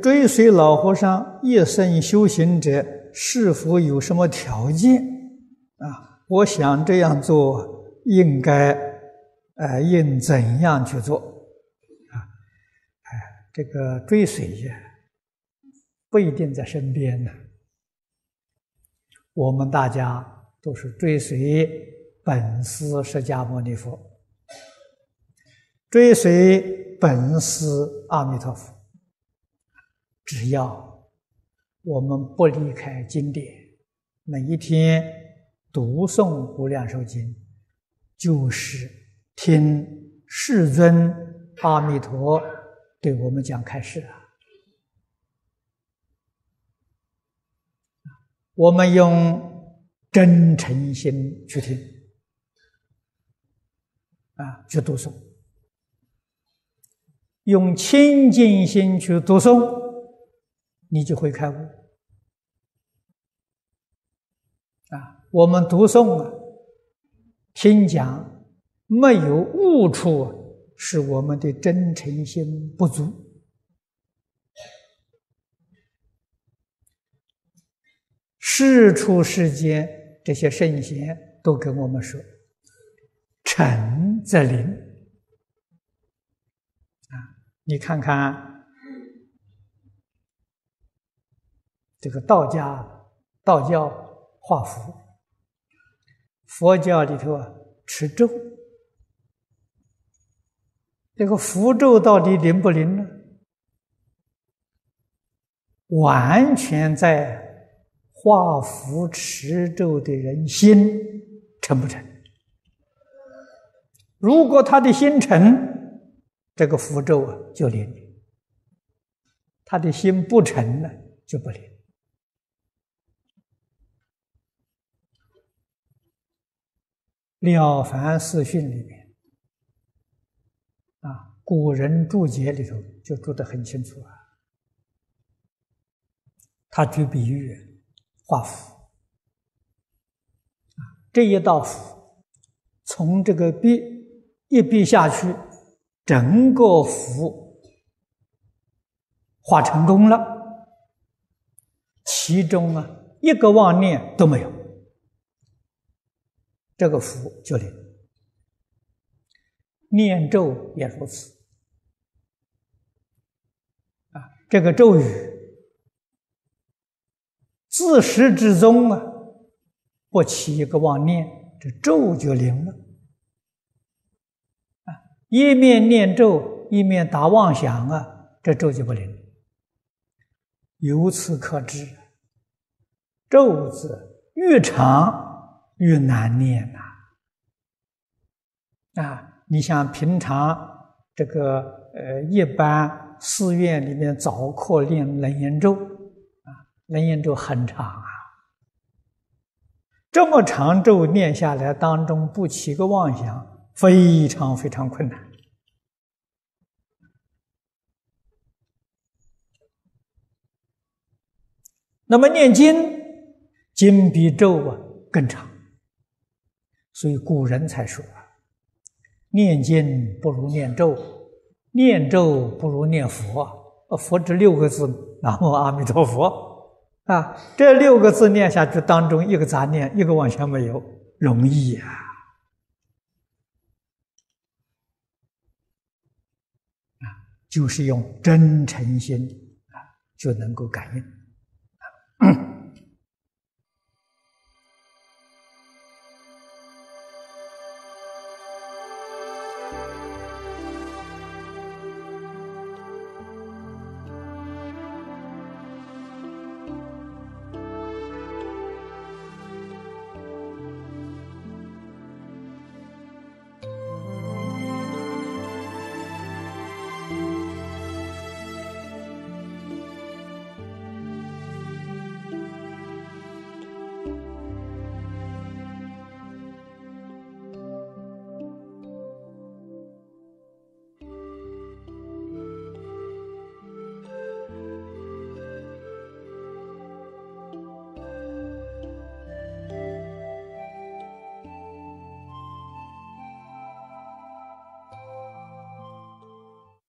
追随老和尚一生修行者，是否有什么条件？啊，我想这样做应该，呃，应怎样去做？啊，哎，这个追随呀，不一定在身边呢。我们大家都是追随本师释迦牟尼佛，追随本师阿弥陀佛。只要我们不离开经典，每一天读诵《无量寿经》，就是听世尊阿弥陀对我们讲开示啊。我们用真诚心去听，啊，去读诵，用清净心去读诵。你就会开悟啊！我们读诵啊，听讲没有悟处，是我们的真诚心不足。世出世间这些圣贤都跟我们说：“诚则灵。”啊，你看看。这个道家、道教画符，佛教里头啊持咒，这个符咒到底灵不灵呢？完全在画符持咒的人心诚不诚？如果他的心诚，这个符咒啊就灵；他的心不诚呢，就不灵。《了凡四训》里面，啊，古人注解里头就注得很清楚啊。他举比喻画符，啊，这一道符从这个笔一笔下去，整个符画成功了，其中啊一个妄念都没有。这个符就灵，念咒也如此。啊，这个咒语自始至终啊，不起一个妄念，这咒就灵了。啊，一面念咒，一面打妄想啊，这咒就不灵。由此可知，咒字越长。越难念呐！啊，你像平常这个呃，一般寺院里面早课念楞严咒，啊，楞严咒很长啊，这么长咒念下来，当中不起个妄想，非常非常困难。那么念经，经比咒啊更长。所以古人才说：“念经不如念咒，念咒不如念佛。”啊佛这六个字，南无阿弥陀佛啊！这六个字念下去，当中一个杂念，一个妄想没有，容易呀！啊，就是用真诚心啊，就能够感应。